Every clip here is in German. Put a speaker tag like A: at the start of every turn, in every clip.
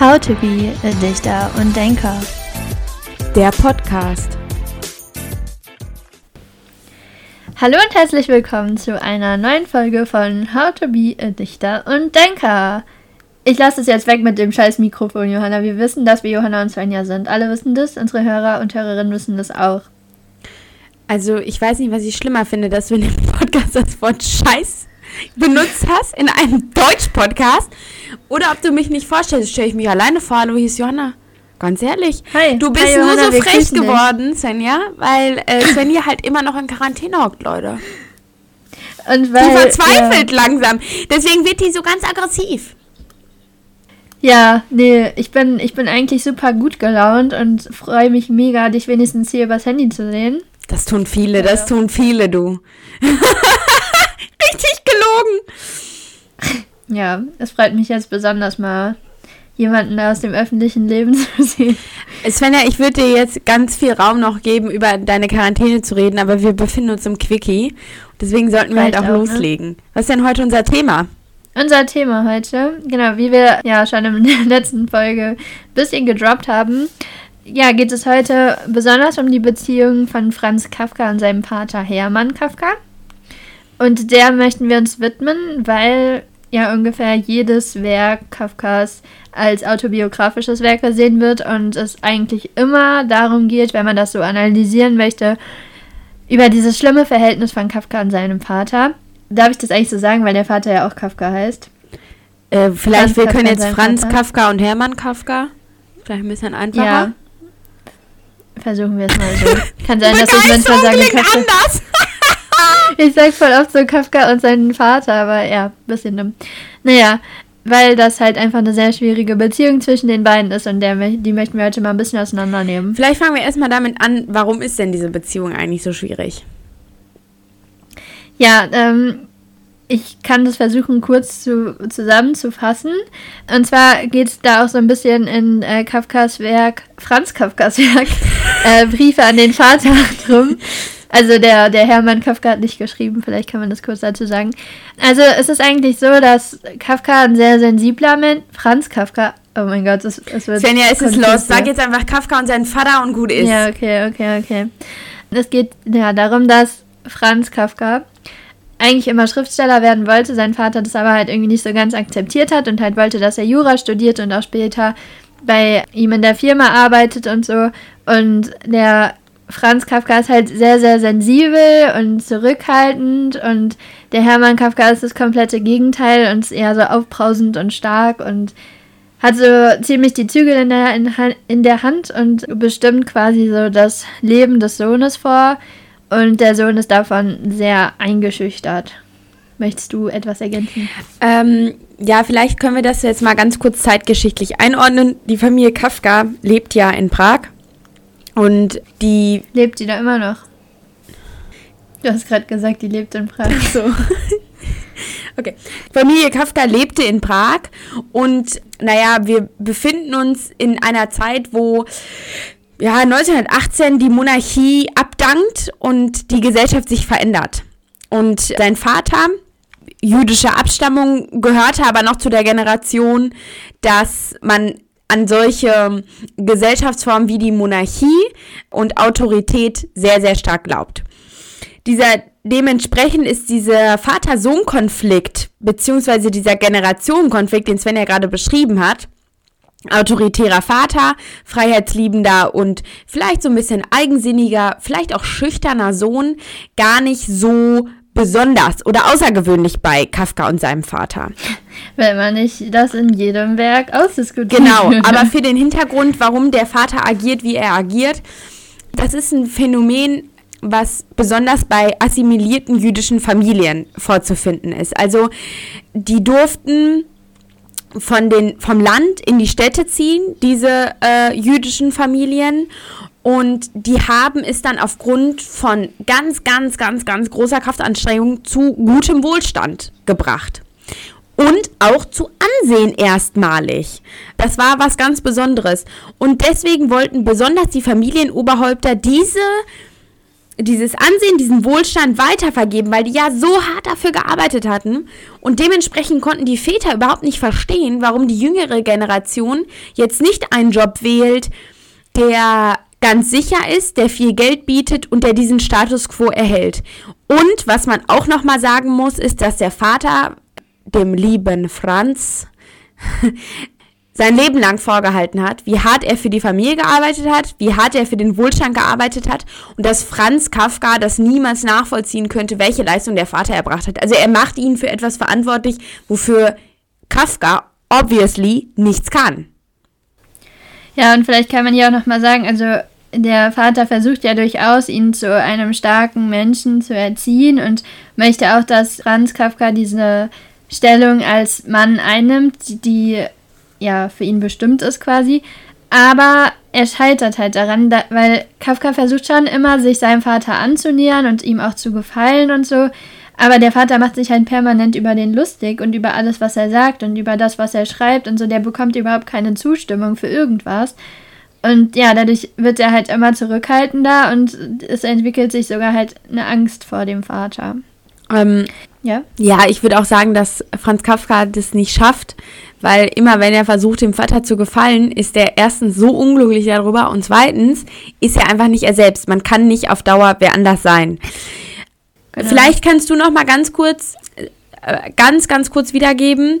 A: How to be a Dichter und Denker.
B: Der Podcast.
A: Hallo und herzlich willkommen zu einer neuen Folge von How to be a Dichter und Denker. Ich lasse es jetzt weg mit dem scheiß Mikrofon, Johanna. Wir wissen, dass wir Johanna und Svenja sind. Alle wissen das, unsere Hörer und Hörerinnen wissen das auch.
B: Also, ich weiß nicht, was ich schlimmer finde, dass du in dem Podcast das Wort Scheiß benutzt hast, in einem Deutsch-Podcast. Oder ob du mich nicht vorstellst. Stelle ich mich alleine vor. Hallo, hier ist Johanna. Ganz ehrlich.
A: Hi.
B: Du bist
A: Hi,
B: nur
A: Johanna,
B: so
A: wir
B: frech
A: grüßen dich.
B: geworden, Svenja, weil äh, Svenja halt immer noch in Quarantäne hockt, Leute.
A: Und
B: Die
A: weil,
B: verzweifelt langsam. Deswegen wird die so ganz aggressiv.
A: Ja, ja, nee, ich bin, ich bin eigentlich super gut gelaunt und freue mich mega, dich wenigstens hier übers Handy zu sehen.
B: Das tun viele, das tun viele, du. Richtig gelogen.
A: Ja, es freut mich jetzt besonders mal, jemanden aus dem öffentlichen Leben zu sehen.
B: Svenja, ich würde dir jetzt ganz viel Raum noch geben, über deine Quarantäne zu reden, aber wir befinden uns im Quickie. Deswegen sollten wir halt
A: Reicht
B: auch,
A: auch, ne?
B: loslegen. Was ist denn heute unser Thema?
A: Unser Thema heute, genau, wie wir ja schon in der letzten Folge ein bisschen gedroppt haben, ja, geht es heute besonders um die Beziehung von Franz Kafka und seinem Vater Hermann Kafka. Und der möchten wir uns widmen, weil ja ungefähr jedes Werk Kafkas als autobiografisches Werk gesehen wird und es eigentlich immer darum geht, wenn man das so analysieren möchte, über dieses schlimme Verhältnis von Kafka und seinem Vater. Darf ich das eigentlich so sagen, weil der Vater ja auch Kafka heißt?
B: Äh, vielleicht,
A: Franz
B: wir
A: Kafka
B: können jetzt Franz
A: Vater.
B: Kafka und Hermann Kafka. Vielleicht ein bisschen einfacher.
A: Ja. Versuchen wir es mal so. Kann sein, dass ich manchmal
B: Begeisterung
A: sage
B: klingt
A: Kafka.
B: anders.
A: Ich sag voll oft so Kafka und seinen Vater, aber ja, bisschen dumm. Naja, weil das halt einfach eine sehr schwierige Beziehung zwischen den beiden ist und der, die möchten wir heute mal ein bisschen auseinandernehmen.
B: Vielleicht fangen wir erstmal damit an, warum ist denn diese Beziehung eigentlich so schwierig?
A: Ja, ähm, ich kann das versuchen kurz zu, zusammenzufassen. Und zwar geht es da auch so ein bisschen in äh, Kafkas Werk, Franz Kafkas Werk, äh, Briefe an den Vater drum. Also der, der Hermann Kafka hat nicht geschrieben, vielleicht kann man das kurz dazu sagen. Also es ist eigentlich so, dass Kafka ein sehr sensibler Mensch, Franz Kafka, oh mein Gott, es, es wird...
B: Svenja, es ist los. Sag jetzt einfach Kafka und sein Vater und gut ist.
A: Ja, okay, okay, okay. Es geht ja darum, dass Franz Kafka eigentlich immer Schriftsteller werden wollte, sein Vater das aber halt irgendwie nicht so ganz akzeptiert hat und halt wollte, dass er Jura studiert und auch später bei ihm in der Firma arbeitet und so. Und der Franz Kafka ist halt sehr, sehr sensibel und zurückhaltend und der Hermann Kafka ist das komplette Gegenteil und ist eher so aufbrausend und stark und hat so ziemlich die Zügel in der, in, in der Hand und bestimmt quasi so das Leben des Sohnes vor. Und der Sohn ist davon sehr eingeschüchtert. Möchtest du etwas ergänzen?
B: Ähm, ja, vielleicht können wir das jetzt mal ganz kurz zeitgeschichtlich einordnen. Die Familie Kafka lebt ja in Prag. Und die
A: Lebt die da immer noch? Du hast gerade gesagt, die lebt in Prag. So.
B: Okay. Familie Kafka lebte in Prag und naja, wir befinden uns in einer Zeit, wo ja 1918 die Monarchie abdankt und die Gesellschaft sich verändert. Und sein Vater, jüdischer Abstammung, gehörte aber noch zu der Generation, dass man an solche Gesellschaftsformen wie die Monarchie und Autorität sehr, sehr stark glaubt. Dieser dementsprechend ist dieser Vater-Sohn-Konflikt beziehungsweise dieser Generationenkonflikt, den Sven ja gerade beschrieben hat, autoritärer Vater, freiheitsliebender und vielleicht so ein bisschen eigensinniger, vielleicht auch schüchterner Sohn, gar nicht so besonders oder außergewöhnlich bei Kafka und seinem Vater.
A: Wenn man nicht das in jedem Werk ausdiskutiert.
B: Genau, aber für den Hintergrund, warum der Vater agiert, wie er agiert, das ist ein Phänomen, was besonders bei assimilierten jüdischen Familien vorzufinden ist. Also die durften von den, vom Land in die Städte ziehen, diese äh, jüdischen Familien. Und die haben es dann aufgrund von ganz, ganz, ganz, ganz großer Kraftanstrengung zu gutem Wohlstand gebracht und auch zu Ansehen erstmalig. Das war was ganz Besonderes. Und deswegen wollten besonders die Familienoberhäupter diese dieses Ansehen, diesen Wohlstand weitervergeben, weil die ja so hart dafür gearbeitet hatten. Und dementsprechend konnten die Väter überhaupt nicht verstehen, warum die jüngere Generation jetzt nicht einen Job wählt, der ganz sicher ist, der viel Geld bietet und der diesen Status quo erhält. Und was man auch nochmal sagen muss, ist, dass der Vater dem lieben Franz sein Leben lang vorgehalten hat, wie hart er für die Familie gearbeitet hat, wie hart er für den Wohlstand gearbeitet hat und dass Franz Kafka das niemals nachvollziehen könnte, welche Leistung der Vater erbracht hat. Also er macht ihn für etwas verantwortlich, wofür Kafka obviously nichts kann.
A: Ja, und vielleicht kann man hier auch nochmal sagen, also der Vater versucht ja durchaus, ihn zu einem starken Menschen zu erziehen und möchte auch, dass Franz Kafka diese Stellung als Mann einnimmt, die ja für ihn bestimmt ist quasi. Aber er scheitert halt daran, da, weil Kafka versucht schon immer, sich seinem Vater anzunähern und ihm auch zu gefallen und so. Aber der Vater macht sich halt permanent über den lustig und über alles, was er sagt und über das, was er schreibt und so. Der bekommt überhaupt keine Zustimmung für irgendwas. Und ja, dadurch wird er halt immer zurückhaltender und es entwickelt sich sogar halt eine Angst vor dem Vater.
B: Ähm, ja? Ja, ich würde auch sagen, dass Franz Kafka das nicht schafft, weil immer wenn er versucht, dem Vater zu gefallen, ist er erstens so unglücklich darüber und zweitens ist er einfach nicht er selbst. Man kann nicht auf Dauer wer anders sein. Genau. Vielleicht kannst du noch mal ganz kurz, äh, ganz, ganz kurz wiedergeben,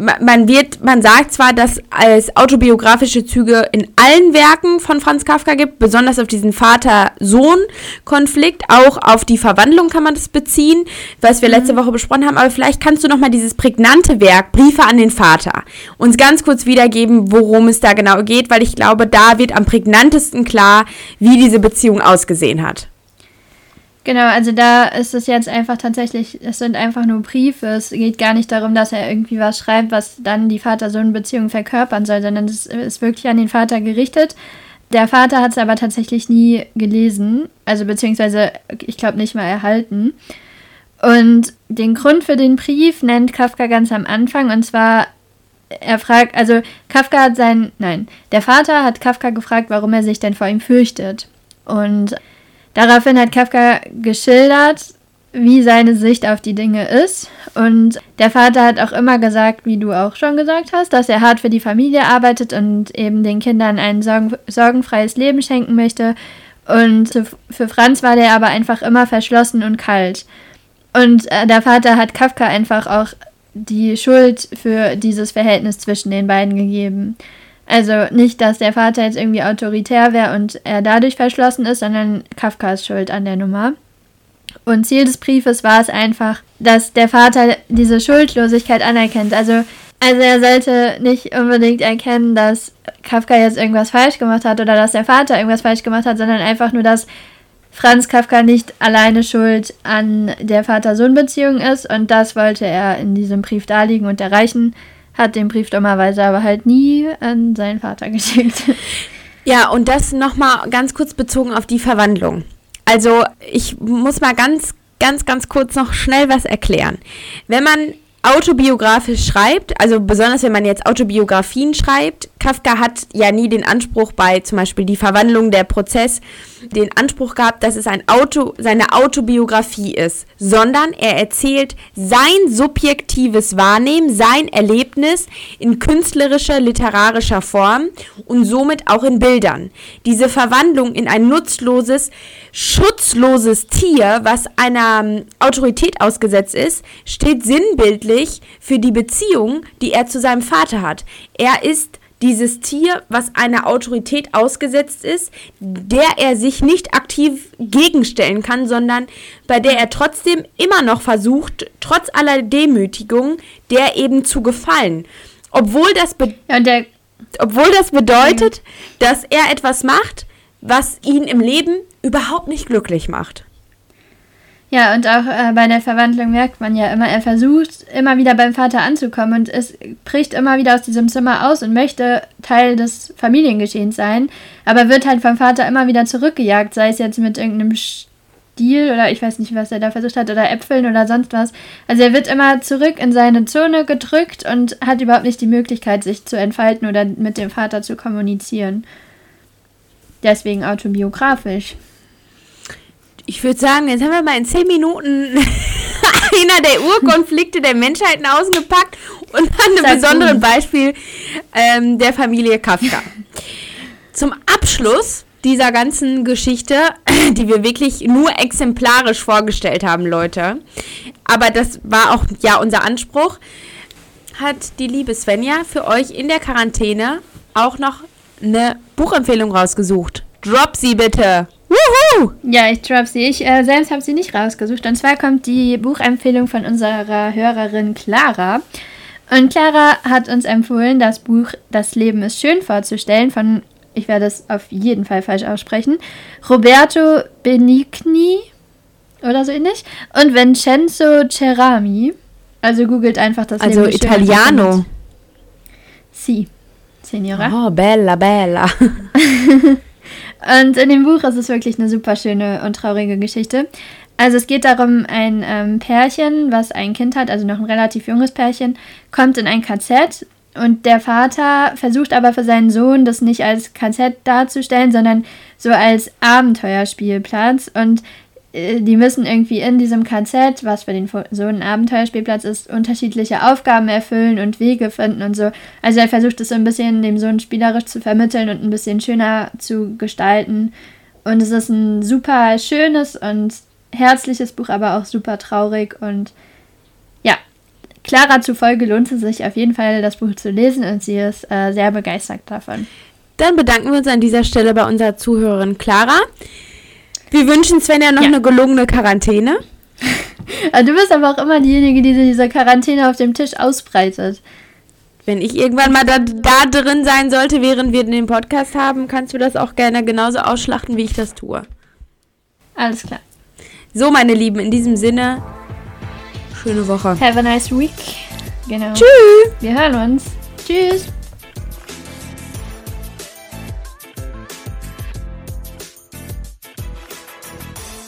B: man wird, man sagt zwar, dass es autobiografische Züge in allen Werken von Franz Kafka gibt, besonders auf diesen Vater-Sohn-Konflikt, auch auf die Verwandlung kann man das beziehen, was wir mhm. letzte Woche besprochen haben, aber vielleicht kannst du noch mal dieses prägnante Werk Briefe an den Vater uns ganz kurz wiedergeben, worum es da genau geht, weil ich glaube, da wird am prägnantesten klar, wie diese Beziehung ausgesehen hat.
A: Genau, also da ist es jetzt einfach tatsächlich, es sind einfach nur Briefe. Es geht gar nicht darum, dass er irgendwie was schreibt, was dann die Vater-Sohn-Beziehung verkörpern soll, sondern es ist wirklich an den Vater gerichtet. Der Vater hat es aber tatsächlich nie gelesen, also beziehungsweise ich glaube nicht mal erhalten. Und den Grund für den Brief nennt Kafka ganz am Anfang und zwar er fragt, also Kafka hat sein, nein, der Vater hat Kafka gefragt, warum er sich denn vor ihm fürchtet. Und Daraufhin hat Kafka geschildert, wie seine Sicht auf die Dinge ist. Und der Vater hat auch immer gesagt, wie du auch schon gesagt hast, dass er hart für die Familie arbeitet und eben den Kindern ein sorgen sorgenfreies Leben schenken möchte. Und für Franz war der aber einfach immer verschlossen und kalt. Und äh, der Vater hat Kafka einfach auch die Schuld für dieses Verhältnis zwischen den beiden gegeben. Also nicht, dass der Vater jetzt irgendwie autoritär wäre und er dadurch verschlossen ist, sondern Kafka ist schuld an der Nummer. Und Ziel des Briefes war es einfach, dass der Vater diese Schuldlosigkeit anerkennt. Also, also er sollte nicht unbedingt erkennen, dass Kafka jetzt irgendwas falsch gemacht hat oder dass der Vater irgendwas falsch gemacht hat, sondern einfach nur, dass Franz Kafka nicht alleine schuld an der Vater-Sohn-Beziehung ist. Und das wollte er in diesem Brief darlegen und erreichen hat den Brief dummerweise aber halt nie an seinen Vater geschickt.
B: Ja, und das nochmal ganz kurz bezogen auf die Verwandlung. Also ich muss mal ganz, ganz, ganz kurz noch schnell was erklären. Wenn man autobiografisch schreibt, also besonders wenn man jetzt Autobiografien schreibt, Kafka hat ja nie den Anspruch bei zum Beispiel die Verwandlung der Prozess, den Anspruch gehabt, dass es ein Auto, seine Autobiografie ist, sondern er erzählt sein subjektives Wahrnehmen, sein Erlebnis in künstlerischer, literarischer Form und somit auch in Bildern. Diese Verwandlung in ein nutzloses, schutzloses Tier, was einer ähm, Autorität ausgesetzt ist, steht sinnbildlich für die Beziehung, die er zu seinem Vater hat. Er ist dieses Tier, was einer Autorität ausgesetzt ist, der er sich nicht aktiv gegenstellen kann, sondern bei der er trotzdem immer noch versucht, trotz aller Demütigung, der eben zu gefallen. Obwohl das, be ja, obwohl das bedeutet, dass er etwas macht, was ihn im Leben überhaupt nicht glücklich macht.
A: Ja, und auch äh, bei der Verwandlung merkt man ja immer, er versucht immer wieder beim Vater anzukommen und es bricht immer wieder aus diesem Zimmer aus und möchte Teil des Familiengeschehens sein, aber wird halt vom Vater immer wieder zurückgejagt, sei es jetzt mit irgendeinem Stiel oder ich weiß nicht, was er da versucht hat oder Äpfeln oder sonst was. Also er wird immer zurück in seine Zone gedrückt und hat überhaupt nicht die Möglichkeit, sich zu entfalten oder mit dem Vater zu kommunizieren. Deswegen autobiografisch.
B: Ich würde sagen, jetzt haben wir mal in zehn Minuten einer der Urkonflikte der Menschheiten ausgepackt und an einem besonderen Beispiel ähm, der Familie Kafka. Zum Abschluss dieser ganzen Geschichte, die wir wirklich nur exemplarisch vorgestellt haben, Leute, aber das war auch ja unser Anspruch, hat die liebe Svenja für euch in der Quarantäne auch noch eine Buchempfehlung rausgesucht. Drop sie bitte.
A: Wuhu! Ja, ich drop sie. Ich äh, selbst habe sie nicht rausgesucht. Und zwar kommt die Buchempfehlung von unserer Hörerin Clara. Und Clara hat uns empfohlen, das Buch Das Leben ist schön vorzustellen von, ich werde es auf jeden Fall falsch aussprechen, Roberto Benigni oder so ähnlich und Vincenzo Cerami. Also googelt einfach das
B: also Leben ist Italiano. schön. Also Italiano.
A: Si, Signora.
B: Oh, bella, bella.
A: Und in dem Buch ist es wirklich eine super schöne und traurige Geschichte. Also es geht darum, ein ähm, Pärchen, was ein Kind hat, also noch ein relativ junges Pärchen, kommt in ein KZ und der Vater versucht aber für seinen Sohn das nicht als KZ darzustellen, sondern so als Abenteuerspielplatz und die müssen irgendwie in diesem KZ, was für den so ein Abenteuerspielplatz ist, unterschiedliche Aufgaben erfüllen und Wege finden und so. Also er versucht es so ein bisschen dem Sohn spielerisch zu vermitteln und ein bisschen schöner zu gestalten. Und es ist ein super schönes und herzliches Buch, aber auch super traurig und ja, Clara zufolge lohnt es sich auf jeden Fall, das Buch zu lesen und sie ist äh, sehr begeistert davon.
B: Dann bedanken wir uns an dieser Stelle bei unserer Zuhörerin Clara. Wir wünschen Sven ja noch ja. eine gelungene Quarantäne.
A: du bist aber auch immer diejenige, die diese Quarantäne auf dem Tisch ausbreitet.
B: Wenn ich irgendwann mal da, da drin sein sollte, während wir den Podcast haben, kannst du das auch gerne genauso ausschlachten, wie ich das tue.
A: Alles klar.
B: So, meine Lieben, in diesem Sinne, schöne Woche.
A: Have a nice week.
B: Genau. Tschüss.
A: Wir hören uns. Tschüss.